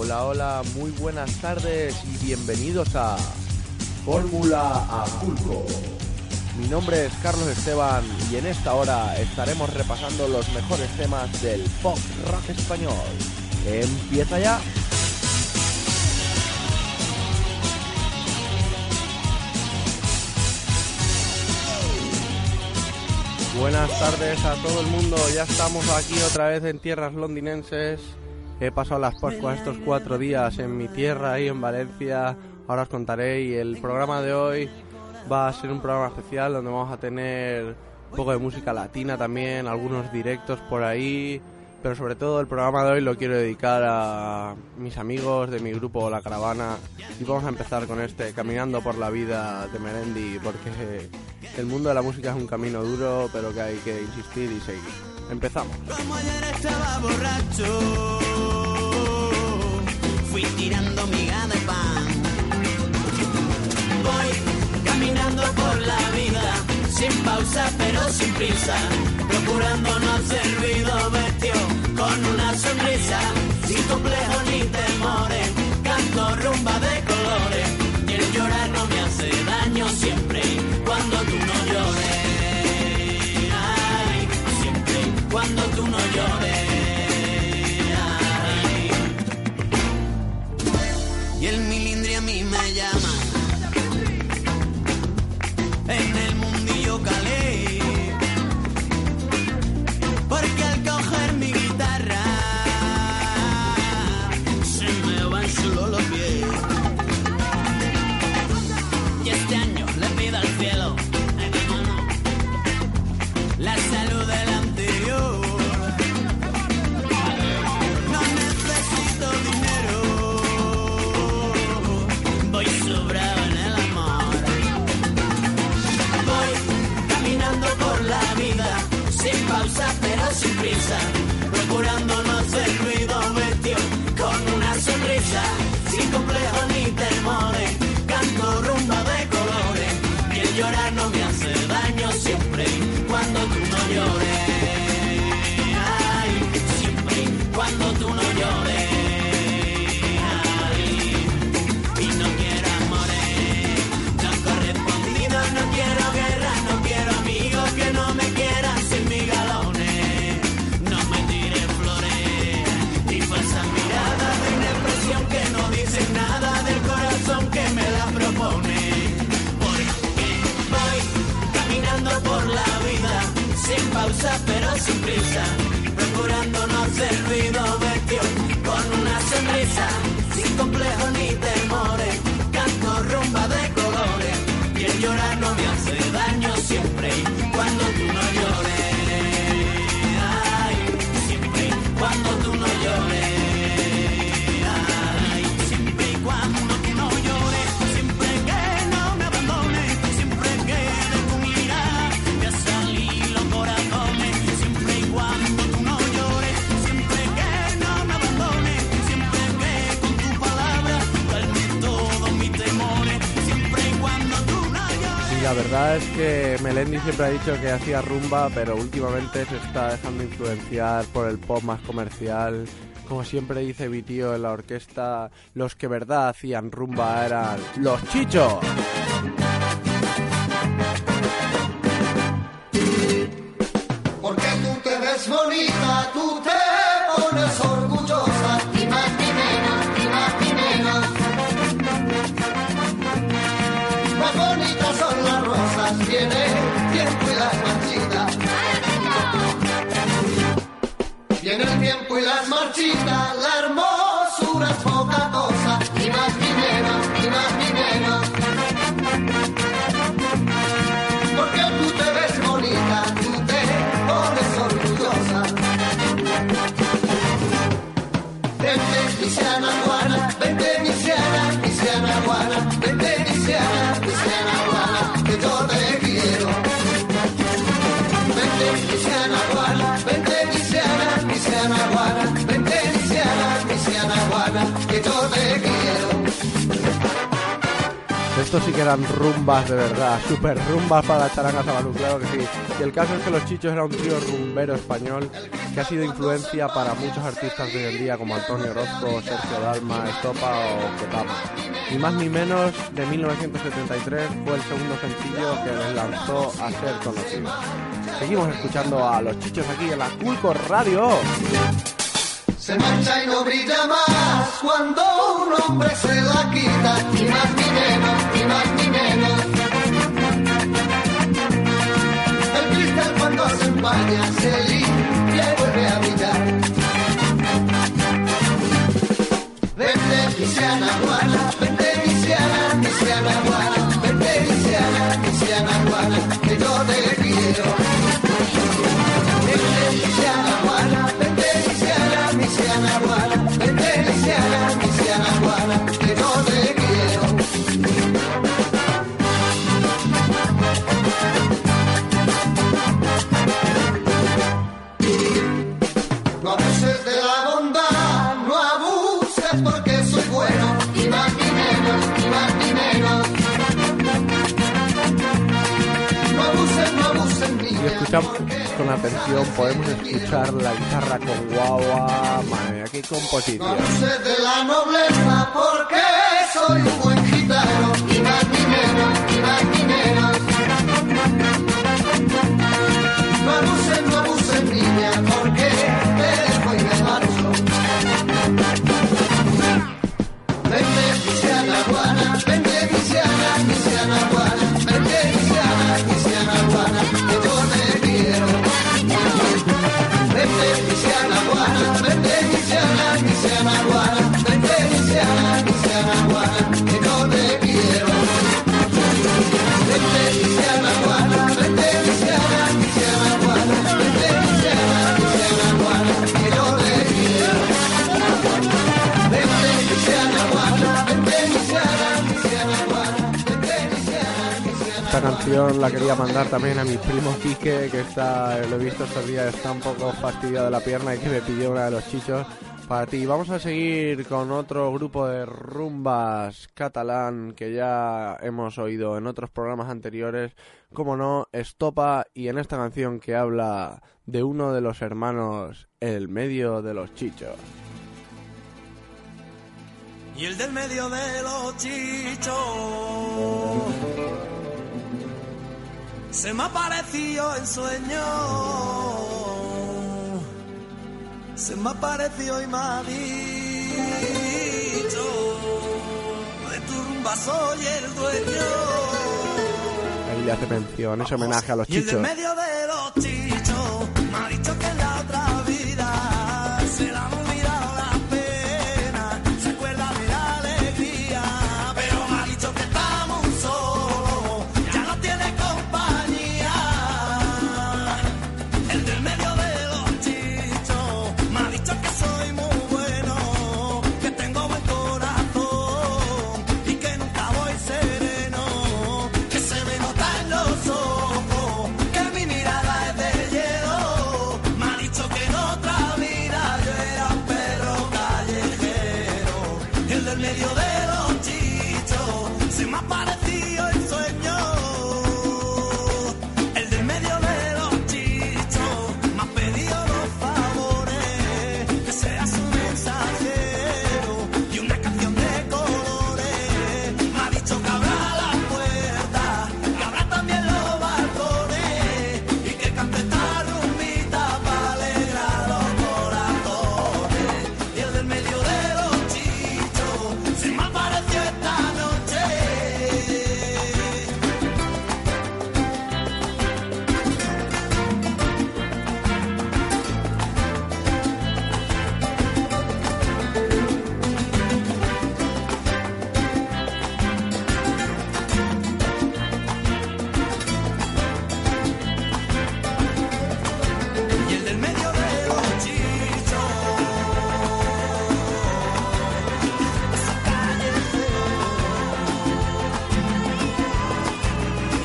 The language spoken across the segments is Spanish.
Hola, hola, muy buenas tardes y bienvenidos a Fórmula Aculco. Mi nombre es Carlos Esteban y en esta hora estaremos repasando los mejores temas del pop rock español. ¡Empieza ya! Buenas tardes a todo el mundo, ya estamos aquí otra vez en tierras londinenses. He pasado las Pascuas estos cuatro días en mi tierra, ahí en Valencia. Ahora os contaré y el programa de hoy va a ser un programa especial donde vamos a tener un poco de música latina también, algunos directos por ahí, pero sobre todo el programa de hoy lo quiero dedicar a mis amigos de mi grupo La Caravana y vamos a empezar con este Caminando por la vida de Merendi porque el mundo de la música es un camino duro pero que hay que insistir y seguir. Empezamos. Como ayer estaba borracho, fui tirando miga de pan. Voy caminando por la vida, sin pausa pero sin prisa, procurando no hacer ruido, vestido con una sonrisa, sin complejos ni temores, canto rumba de colores, y el llorar no me hace daño siempre, cuando tú no llores. Ay, siempre cuando tú no llores. Y el milindri a mí me llama. Procurando Melendi siempre ha dicho que hacía rumba, pero últimamente se está dejando influenciar por el pop más comercial. Como siempre dice mi tío en la orquesta, los que verdad hacían rumba eran los chichos. Marchitas, la hermosura es poca cosa, ni más ni menos, ni más ni. Porque tú te ves bonita, tú te pones orgullosa. Vente, misiana Estos sí que eran rumbas de verdad, super rumbas para la charanga Sabalú, claro que sí. Y el caso es que Los Chichos era un trío rumbero español que ha sido influencia para muchos artistas de hoy en día como Antonio Orozco, Sergio Dalma, Estopa o Ketama. Ni más ni menos, de 1973 fue el segundo sencillo que les lanzó a ser conocidos. Seguimos escuchando a Los Chichos aquí en la Culco Radio. Se mancha y no brilla más cuando un hombre se la quita, ni más ni menos, ni más ni menos. El cristal cuando se empaña se limpia y vuelve a brillar. Vente, vente, con atención podemos escuchar la guitarra con guagua, madre mía, qué No composición. abuses de la nobleza porque soy un mandar también a mi primo Quique, que está, lo he visto estos días, está un poco fastidiado de la pierna y que me pidió una de los chichos para ti. Vamos a seguir con otro grupo de rumbas catalán que ya hemos oído en otros programas anteriores, como no, Estopa, y en esta canción que habla de uno de los hermanos, el medio de los chichos. Y el del medio de los chichos se me apareció en sueño. Se me apareció y me ha dicho de tu rumba soy el dueño. Ahí le hace mención, es homenaje a los Y chichos. medio de los chichos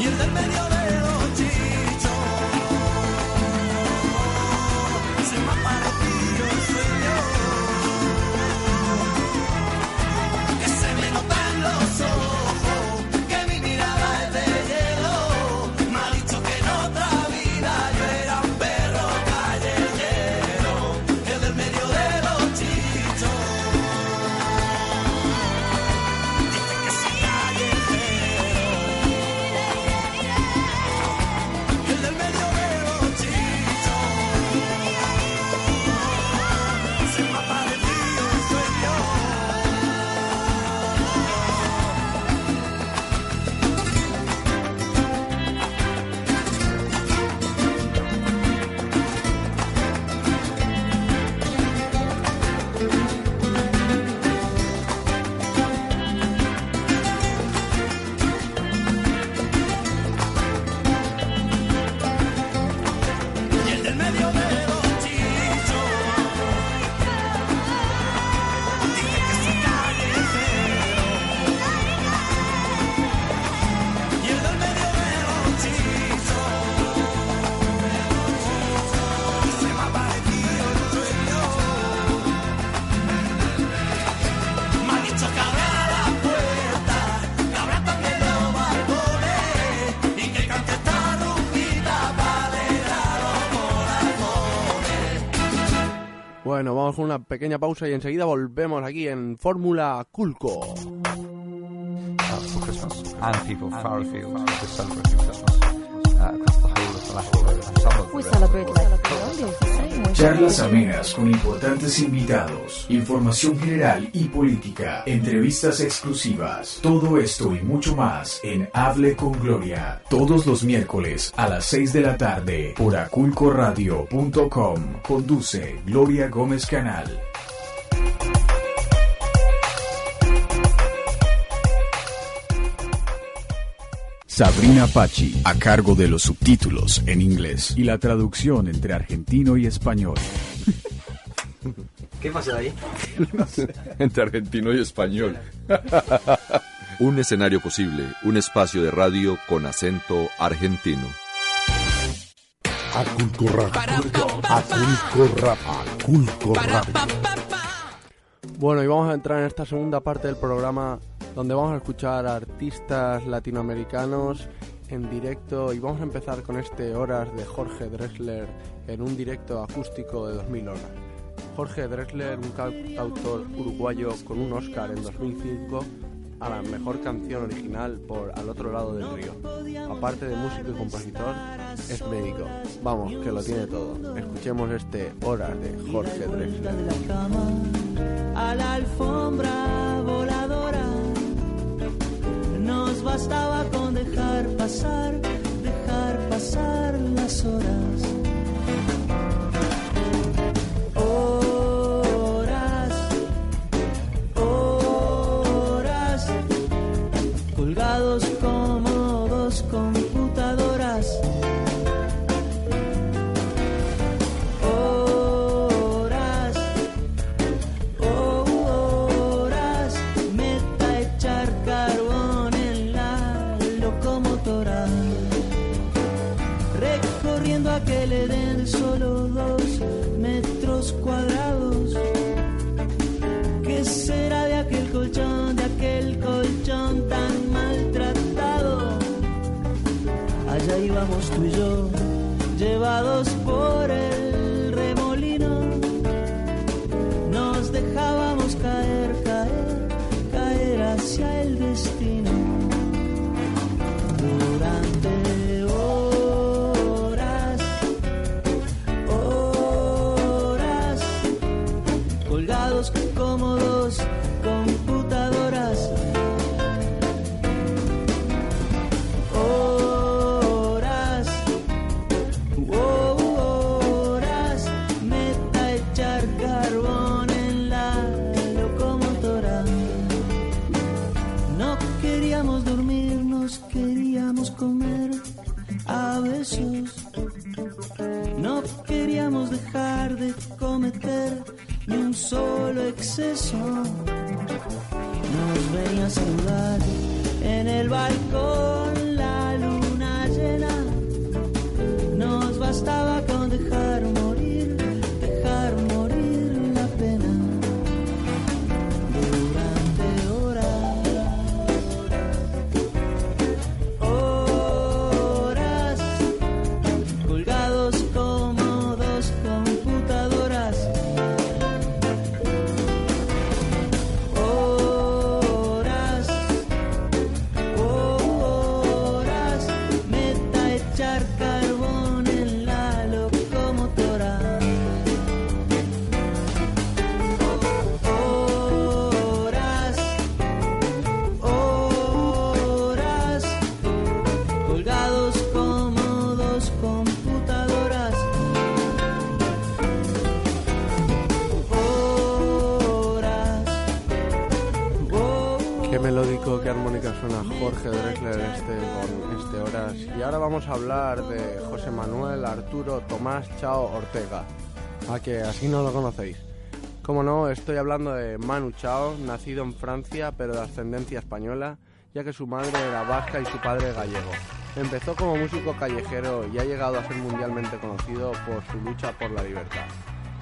y el. Bueno, vamos con una pequeña pausa y enseguida volvemos aquí en Fórmula Culco. uh, Charlas amenas con importantes invitados, información general y política, entrevistas exclusivas, todo esto y mucho más en Hable con Gloria, todos los miércoles a las 6 de la tarde por aculcoradio.com. Conduce Gloria Gómez Canal. Sabrina Pachi, a cargo de los subtítulos en inglés y la traducción entre argentino y español. ¿Qué pasa ahí? entre argentino y español. un escenario posible, un espacio de radio con acento argentino. Aculco Radio. Aculco Radio. Aculco Radio. Bueno, y vamos a entrar en esta segunda parte del programa donde vamos a escuchar a artistas latinoamericanos en directo y vamos a empezar con este Horas de Jorge Drexler en un directo acústico de 2000 horas. Jorge Drexler, un cantautor uruguayo con un Oscar en 2005 a la mejor canción original por Al otro lado del río. Aparte de músico y compositor, es médico. Vamos, que lo tiene todo. Escuchemos este Horas de Jorge Drexler. Nos bastaba con dejar pasar, cometer ni un solo exceso. Nos venía a saludar en el balcón la luna llena. Nos bastaba con dejar suena Jorge Drexler este con este horas. Y ahora vamos a hablar de José Manuel Arturo Tomás Chao Ortega. A que así no lo conocéis. Como no, estoy hablando de Manu Chao, nacido en Francia pero de ascendencia española, ya que su madre era vasca y su padre gallego. Empezó como músico callejero y ha llegado a ser mundialmente conocido por su lucha por la libertad.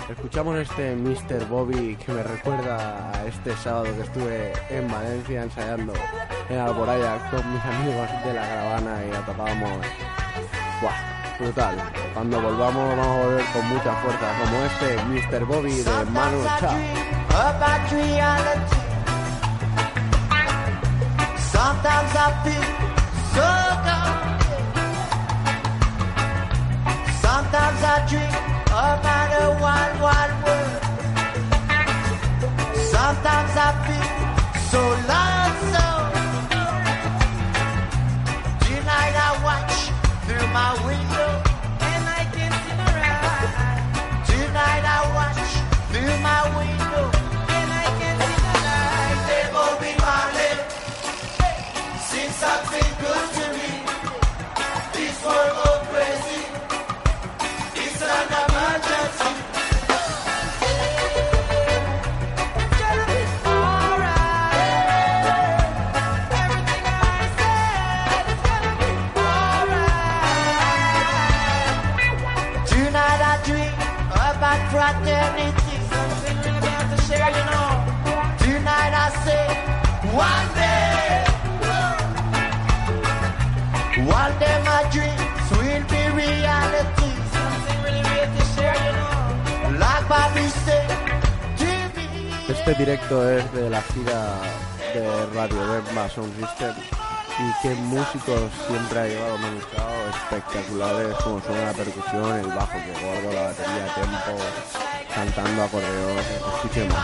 Escuchamos este Mr. Bobby que me recuerda a este sábado que estuve en Valencia ensayando en Alboraya con mis amigos de la caravana y la tocábamos. ¡Buah! brutal. Cuando volvamos vamos a volver con mucha fuerza, como este Mr. Bobby de Manu Chao. Sometimes I feel so a Este directo es de la gira de Radio Bemba Sound System y qué músicos siempre ha llevado Manu Chao, espectaculares como suena la percusión, el bajo que gordo, la batería, tempo, cantando acordeón, escuchemos.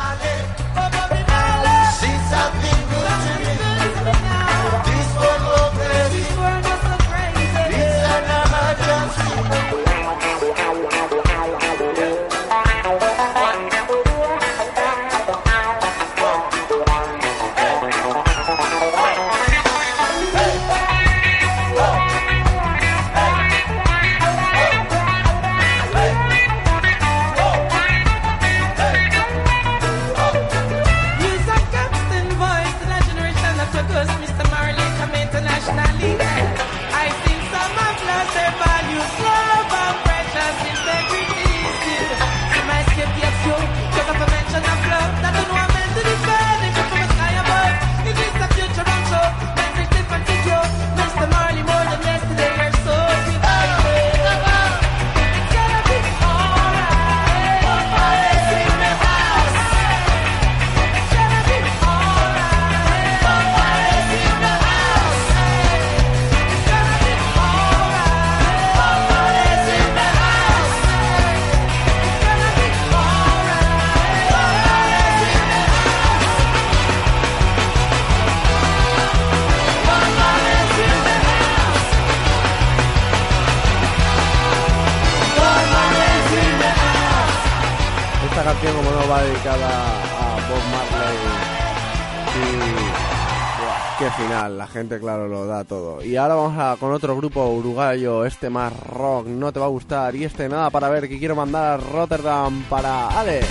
Qué final, la gente claro lo da todo. Y ahora vamos a, con otro grupo uruguayo, este más rock, no te va a gustar y este nada para ver que quiero mandar a Rotterdam para Ale.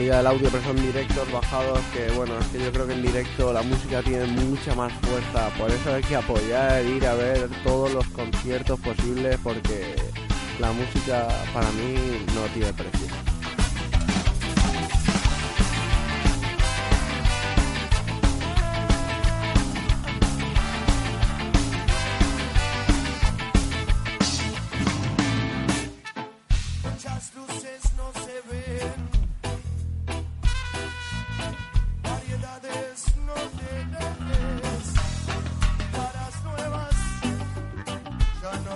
Calidad del audio, pero son directos bajados que, bueno, es que yo creo que en directo la música tiene mucha más fuerza. Por eso hay que apoyar, ir a ver todos los conciertos posibles, porque la música para mí no tiene precio. Luces no se ven,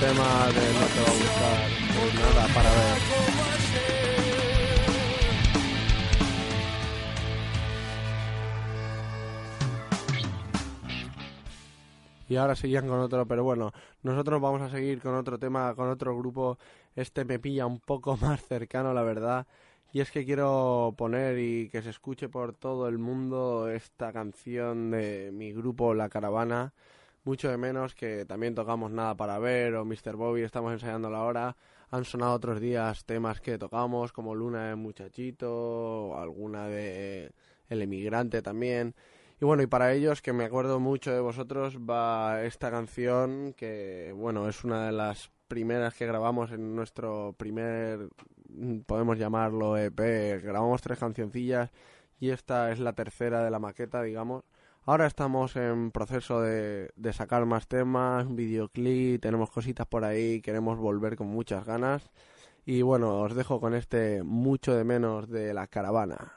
tema de no te va a gustar. Nada, para ver. Y ahora seguían con otro, pero bueno, nosotros vamos a seguir con otro tema, con otro grupo. Este me pilla un poco más cercano, la verdad. Y es que quiero poner y que se escuche por todo el mundo esta canción de mi grupo La Caravana. Mucho de menos que también tocamos Nada para Ver o Mr. Bobby, estamos ensayando la hora. Han sonado otros días temas que tocamos, como Luna de Muchachito, o alguna de El Emigrante también. Y bueno, y para ellos, que me acuerdo mucho de vosotros, va esta canción que, bueno, es una de las primeras que grabamos en nuestro primer, podemos llamarlo EP. Grabamos tres cancioncillas y esta es la tercera de la maqueta, digamos. Ahora estamos en proceso de, sacar más temas, un videoclip, tenemos cositas por ahí, queremos volver con muchas ganas. Y bueno, os dejo con este mucho de menos de la caravana.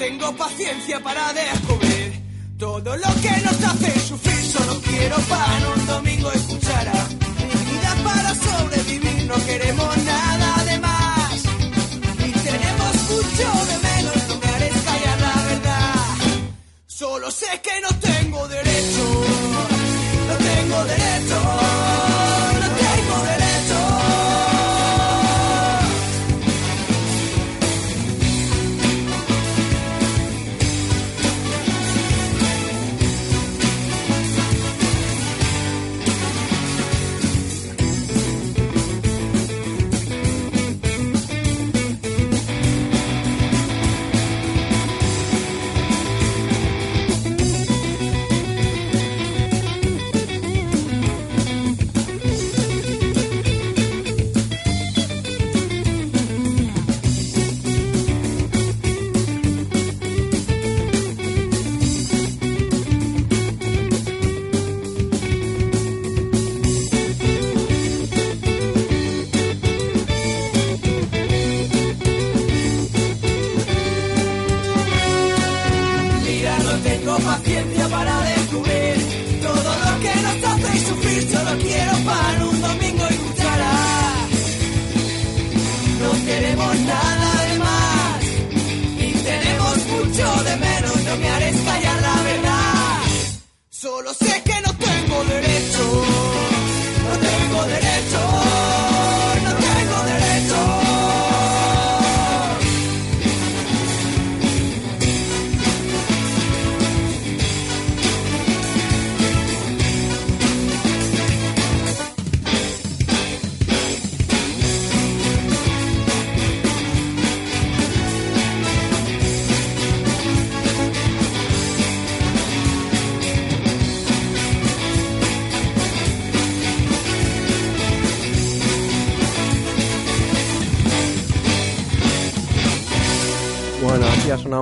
Tengo paciencia para descubrir todo lo que nos hace sufrir. Solo quiero pan un domingo y cuchara.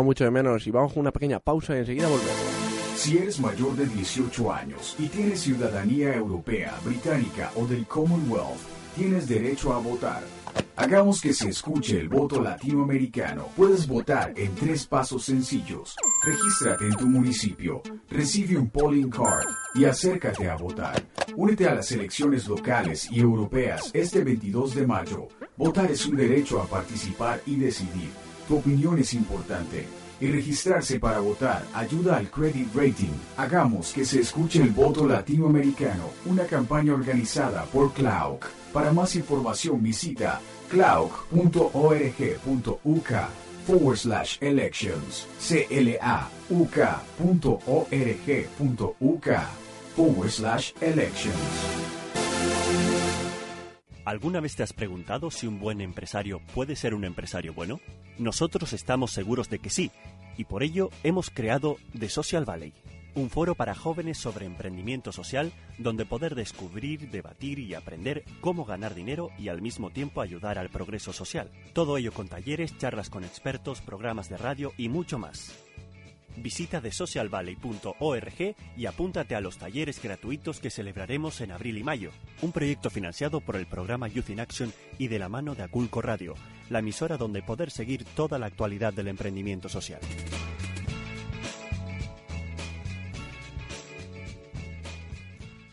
Mucho de menos y vamos con una pequeña pausa y enseguida volvemos. Si eres mayor de 18 años y tienes ciudadanía europea, británica o del Commonwealth, tienes derecho a votar. Hagamos que se escuche el voto latinoamericano. Puedes votar en tres pasos sencillos. Regístrate en tu municipio, recibe un polling card y acércate a votar. Únete a las elecciones locales y europeas este 22 de mayo. Votar es un derecho a participar y decidir. Tu opinión es importante. Y registrarse para votar ayuda al credit rating. Hagamos que se escuche el voto latinoamericano, una campaña organizada por CLAUC. Para más información visita clauc.org.uk forward slash elections. clauk.org.uk forward slash elections. ¿Alguna vez te has preguntado si un buen empresario puede ser un empresario bueno? Nosotros estamos seguros de que sí, y por ello hemos creado The Social Valley, un foro para jóvenes sobre emprendimiento social donde poder descubrir, debatir y aprender cómo ganar dinero y al mismo tiempo ayudar al progreso social. Todo ello con talleres, charlas con expertos, programas de radio y mucho más. Visita thesocialvalley.org y apúntate a los talleres gratuitos que celebraremos en abril y mayo. Un proyecto financiado por el programa Youth in Action y de la mano de Aculco Radio, la emisora donde poder seguir toda la actualidad del emprendimiento social.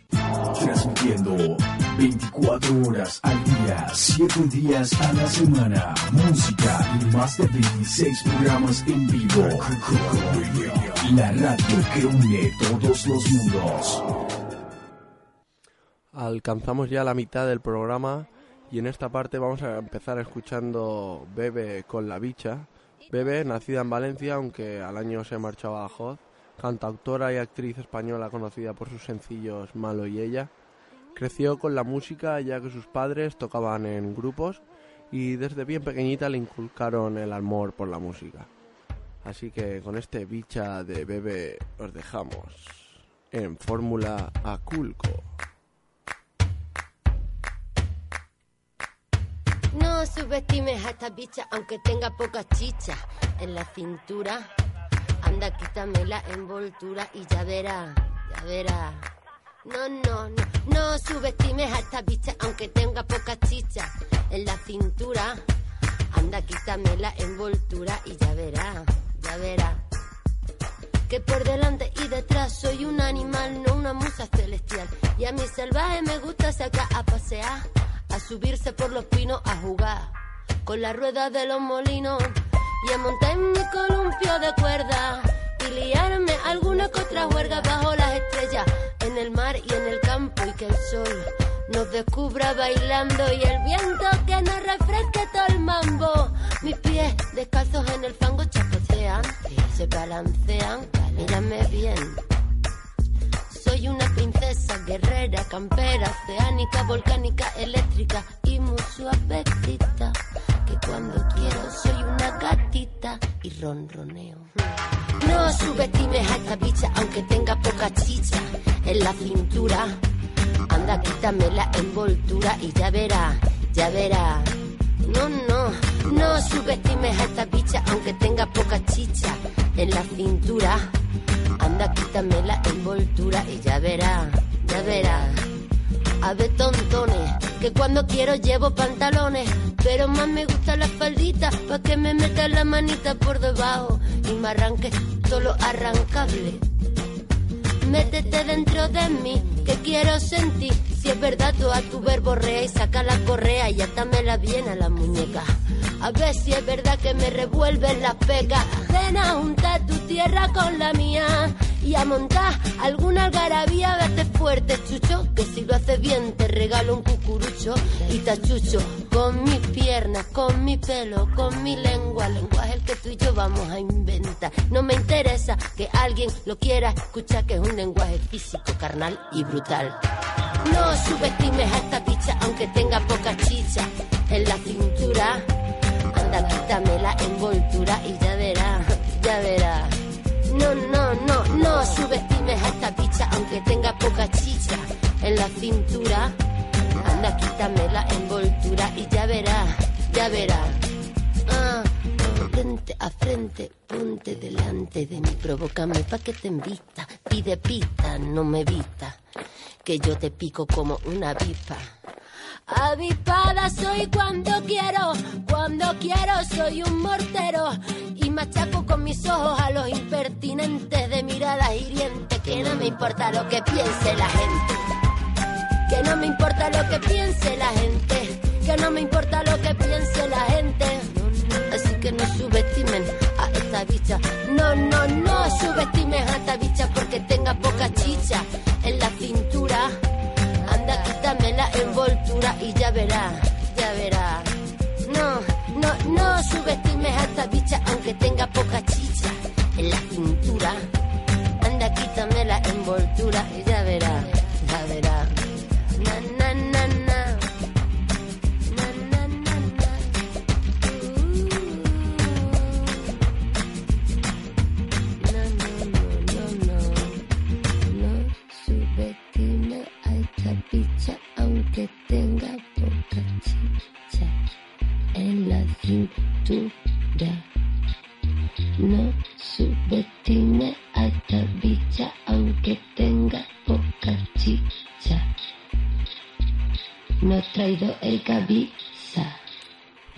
Transmitiendo 24 horas al día, 7 días a la semana. Música y más de 26 programas en vivo. La radio que une todos los mundos. Alcanzamos ya la mitad del programa y en esta parte vamos a empezar escuchando Bebe con la bicha. Bebe, nacida en Valencia, aunque al año se marchaba a Joz, cantautora y actriz española conocida por sus sencillos Malo y ella. Creció con la música ya que sus padres tocaban en grupos y desde bien pequeñita le inculcaron el amor por la música. Así que con este bicha de Bebe os dejamos en Fórmula Aculco. No subestimes a esta bicha aunque tenga poca chicha en la cintura. Anda, quítame la envoltura y ya verá, ya verá. No, no, no, no subestimes a esta bicha aunque tenga poca chicha en la cintura. Anda, quítame la envoltura y ya verá, ya ya verá. Que por delante y detrás soy un animal, no una musa celestial. Y a mi salvaje me gusta sacar a pasear, a subirse por los pinos a jugar con la rueda de los molinos y a montar en mi columpio de cuerda y liarme alguna que otra bajo las estrellas, en el mar y en el campo y que el sol nos descubra bailando y el viento que nos refresque todo el mambo. Mis pies descalzos en el fango chapotean, se balancean, mírame bien. Soy una princesa guerrera, campera, oceánica, volcánica, eléctrica y muy suavecita. Que cuando quiero soy una gatita y ronroneo. No subestimes a esta bicha aunque tenga poca chicha en la cintura. Anda, quítame la envoltura y ya verá, ya verá. No, no, no subestimes a esta bicha aunque tenga poca chicha en la cintura. Anda, quítame la envoltura y ya verá, ya verá. A ver, tontones, que cuando quiero llevo pantalones, pero más me gusta la faldita, pa' que me meta la manita por debajo y me arranque todo lo arrancable. Métete dentro de mí, que quiero sentir. Si es verdad, tú a tu verborrea y saca la correa y atámela bien a la muñeca. A ver si es verdad que me revuelven las pecas. Ven a juntar tu tierra con la mía y a montar alguna algarabía. Vete fuerte, chucho, que si lo haces bien te regalo un cucurucho y tachucho con mis piernas, con mi pelo, con mi lengua. Lenguaje el que tú y yo vamos a inventar. No me interesa que alguien lo quiera escuchar, que es un lenguaje físico, carnal y brutal. No subestimes a esta bicha aunque tenga poca chicha en la cintura. Anda, quítame la envoltura y ya verá, ya verá. No, no, no, no subestimes a esta bicha aunque tenga poca chicha en la cintura. Anda, quítame la envoltura y ya verá, ya verá. Ah, frente a frente, ponte delante de mí, provócame pa' que te invita. Pide pita, no me evita, que yo te pico como una avispa. Avispada soy cuando quiero, cuando quiero soy un mortero. Y machaco con mis ojos a los impertinentes de miradas hirientes. Que no me importa lo que piense la gente, que no me importa lo que piense la gente, que no me importa lo que piense la gente, así que no subestimen a esta bicha, no, no, no subestimen a esta bicha porque tenga poca chicha en la cintura. Quítame la envoltura y ya verá, ya verá. No, no, no subestimes a esta bicha aunque tenga poca chicha en la cintura. Anda, quítame la envoltura y ya verá, ya verá.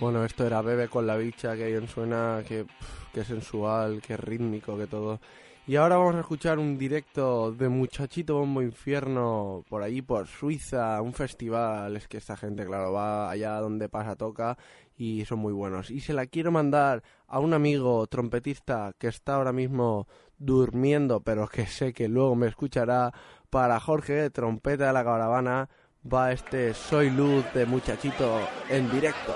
Bueno, esto era Bebe con la bicha, que bien suena, que, que sensual, que rítmico, que todo. Y ahora vamos a escuchar un directo de Muchachito Bombo Infierno por allí, por Suiza, un festival. Es que esta gente, claro, va allá donde pasa, toca y son muy buenos. Y se la quiero mandar a un amigo trompetista que está ahora mismo durmiendo, pero que sé que luego me escuchará. Para Jorge, trompeta de la caravana, va este Soy Luz de Muchachito en directo.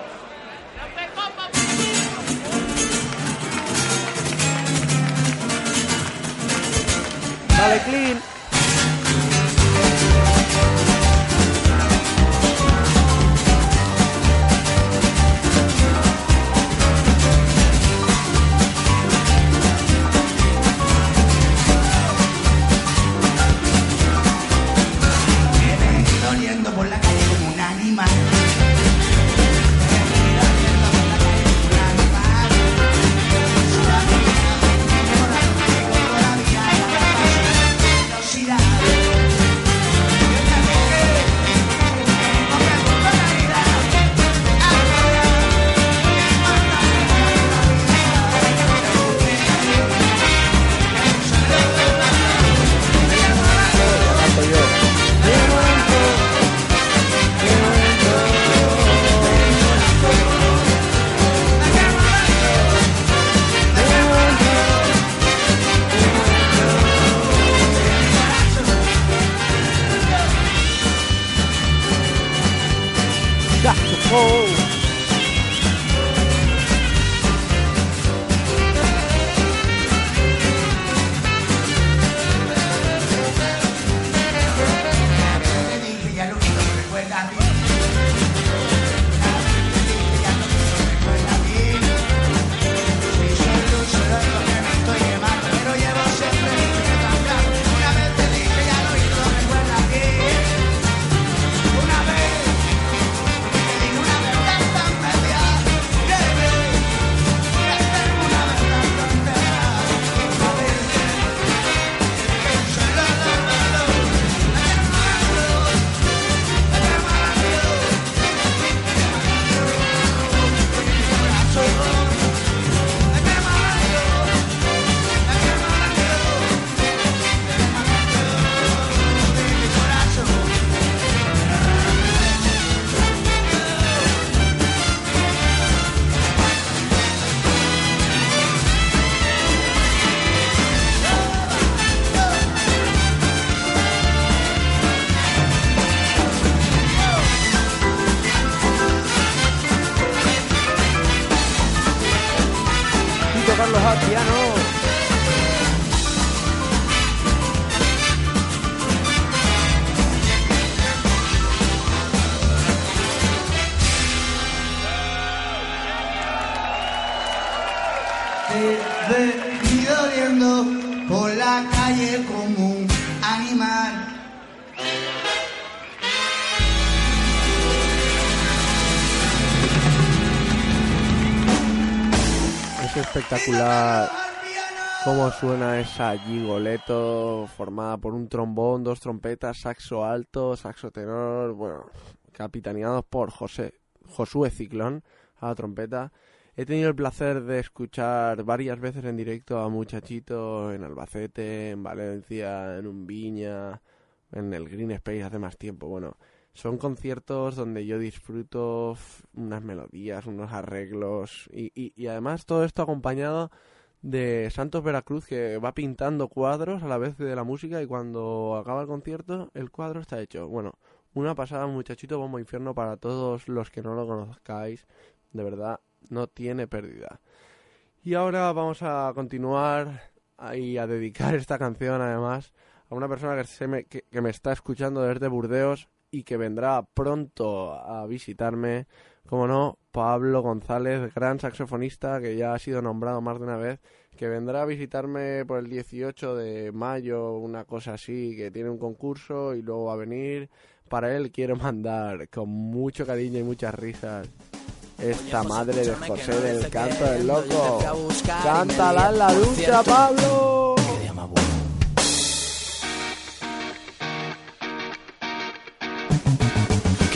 Dale. Espectacular cómo suena esa gigoleto formada por un trombón, dos trompetas, saxo alto, saxo tenor, bueno, capitaneados por José, Josué Ciclón a la trompeta. He tenido el placer de escuchar varias veces en directo a Muchachito en Albacete, en Valencia, en Umbiña, en el Green Space hace más tiempo. Bueno, son conciertos donde yo disfruto unas melodías, unos arreglos y, y, y además todo esto acompañado de Santos Veracruz que va pintando cuadros a la vez de la música y cuando acaba el concierto el cuadro está hecho. Bueno, una pasada muchachito bombo infierno para todos los que no lo conozcáis. De verdad, no tiene pérdida. Y ahora vamos a continuar y a dedicar esta canción además a una persona que, se me, que, que me está escuchando desde Burdeos y que vendrá pronto a visitarme, como no, Pablo González, gran saxofonista que ya ha sido nombrado más de una vez, que vendrá a visitarme por el 18 de mayo, una cosa así, que tiene un concurso y luego va a venir. Para él quiero mandar con mucho cariño y muchas risas esta madre de José del canto del loco. Cántala en la ducha, Pablo.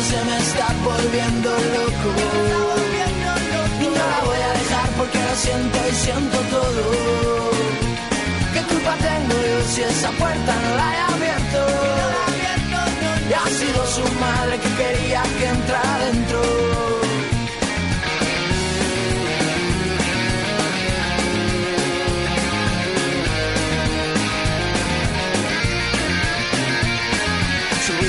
José me está volviendo loco. Y no la voy a dejar porque lo siento y siento todo. ¿Qué culpa tengo yo si esa puerta no la he abierto? Y ha sido su madre que quería que entrara dentro. Subí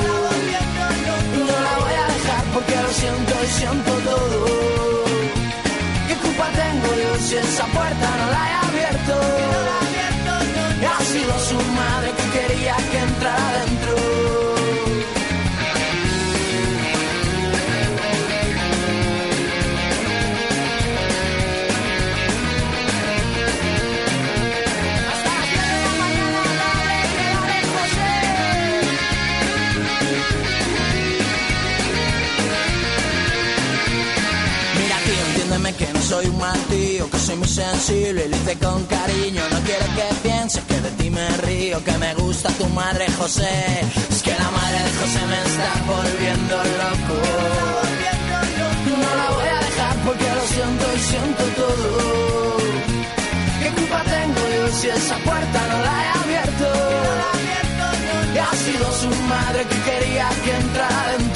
Porque lo siento y siento todo. ¿Qué culpa tengo yo si esa puerta no la he abierto? Ha sido su madre que quería que entrara dentro. Que no soy un mal tío, que soy muy sensible y lo hice con cariño. No quiero que pienses que de ti me río, que me gusta tu madre José. Es que la madre de José me está volviendo loco. No la voy a dejar porque lo siento y siento todo. ¿Qué culpa tengo yo si esa puerta no la he abierto? Y ha sido su madre que quería que entrara dentro.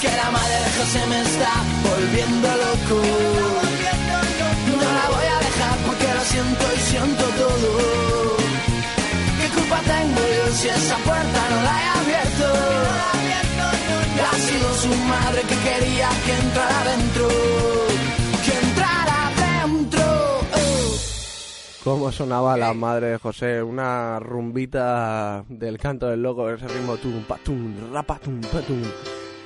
Que la madre de José me está volviendo loco. No la voy a dejar porque lo siento y siento todo. ¿Qué culpa tengo yo si esa puerta no la he abierto? Ha sido su madre que quería que entrara dentro. Que entrara dentro. oh. ¿Cómo sonaba la madre de José? Una rumbita del canto del loco, ese ritmo tum, patum, rapatum, patum.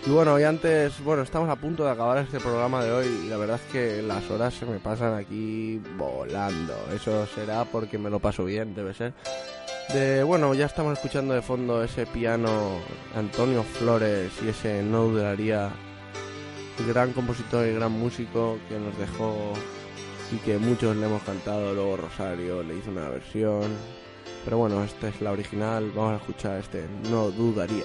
Y bueno, y antes, bueno, estamos a punto de acabar este programa de hoy y la verdad es que las horas se me pasan aquí volando. Eso será porque me lo paso bien, debe ser. De, bueno, ya estamos escuchando de fondo ese piano Antonio Flores y ese No Dudaría, gran compositor y gran músico que nos dejó y que muchos le hemos cantado. Luego Rosario le hizo una versión. Pero bueno, esta es la original. Vamos a escuchar este No Dudaría.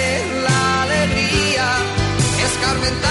escarmentar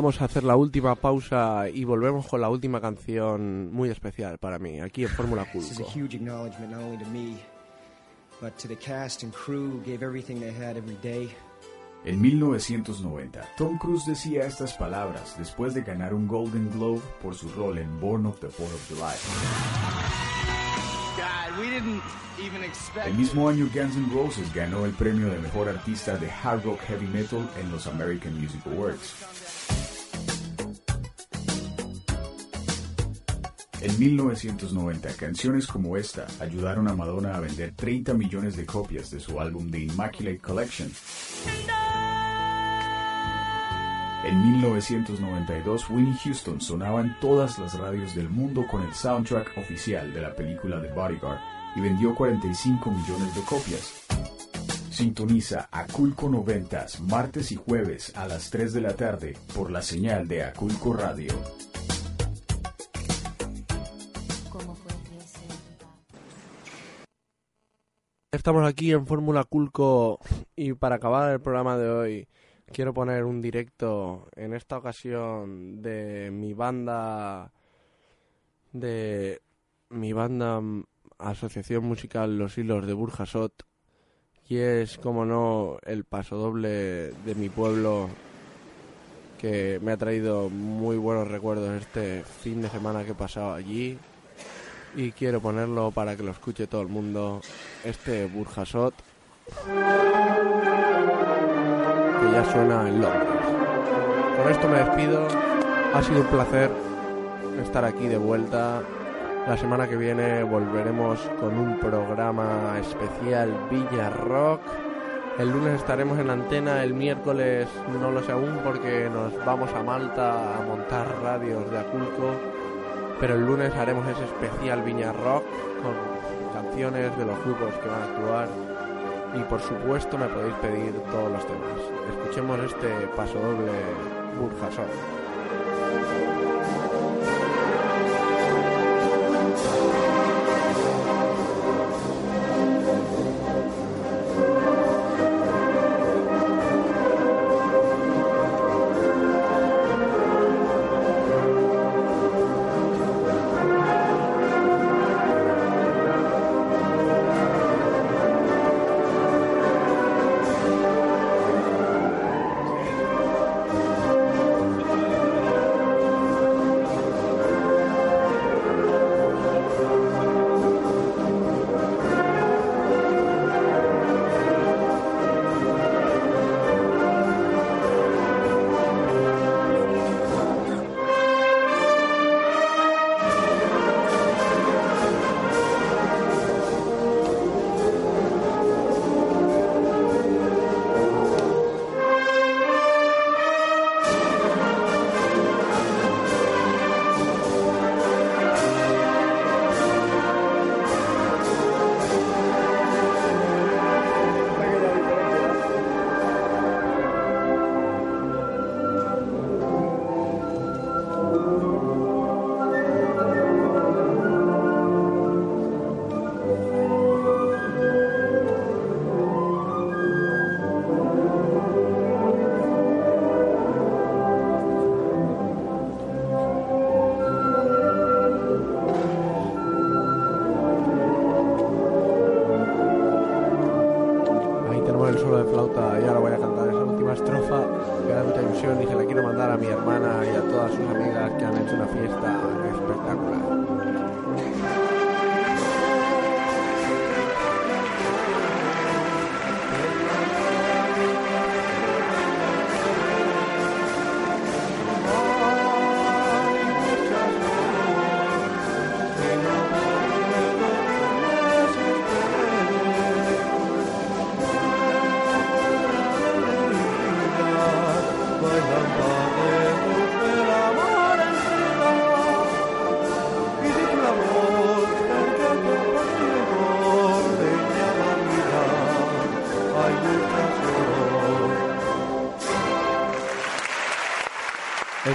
Vamos a hacer la última pausa y volvemos con la última canción muy especial para mí, aquí en Fórmula This is a huge acknowledgement not only to me, but to the cast and crew who gave everything they had every day. En 1990, Tom Cruise decía estas palabras después de ganar un Golden Globe por su rol en Born of the 4th of July. God, we didn't even expect El mismo año Guns N' Roses ganó el premio de mejor artista de hard rock heavy metal en los American Music Awards. En 1990, canciones como esta ayudaron a Madonna a vender 30 millones de copias de su álbum The Immaculate Collection. En 1992, Winnie Houston sonaba en todas las radios del mundo con el soundtrack oficial de la película The Bodyguard y vendió 45 millones de copias. Sintoniza Aculco 90 martes y jueves a las 3 de la tarde por la señal de Aculco Radio. Estamos aquí en Fórmula Culco y para acabar el programa de hoy quiero poner un directo en esta ocasión de mi banda de mi banda mm, Asociación Musical Los Hilos de Burjasot y es como no el pasodoble de mi pueblo que me ha traído muy buenos recuerdos este fin de semana que he pasado allí y quiero ponerlo para que lo escuche todo el mundo este Burjasot que ya suena en Londres. Con esto me despido. Ha sido un placer estar aquí de vuelta. La semana que viene volveremos con un programa especial Villa Rock. El lunes estaremos en antena, el miércoles no lo sé aún porque nos vamos a Malta a montar radios de Aculco. Pero el lunes haremos ese especial Viña Rock con canciones de los grupos que van a actuar y por supuesto me podéis pedir todos los temas. Escuchemos este paso doble Burjasot.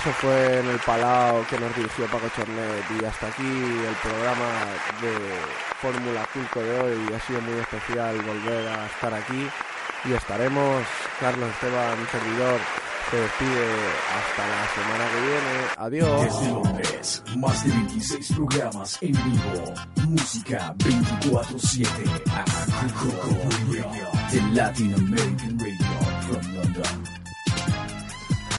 Eso fue en el Palau que nos dirigió Paco Chornet y hasta aquí el programa de Fórmula Culco de hoy. Ha sido muy especial volver a estar aquí y estaremos. Carlos Esteban, servidor, se despide hasta la semana que viene. Adiós. Desde Londres, más de 26 programas en vivo. Música 24-7. Aculco Radio. The Latin American.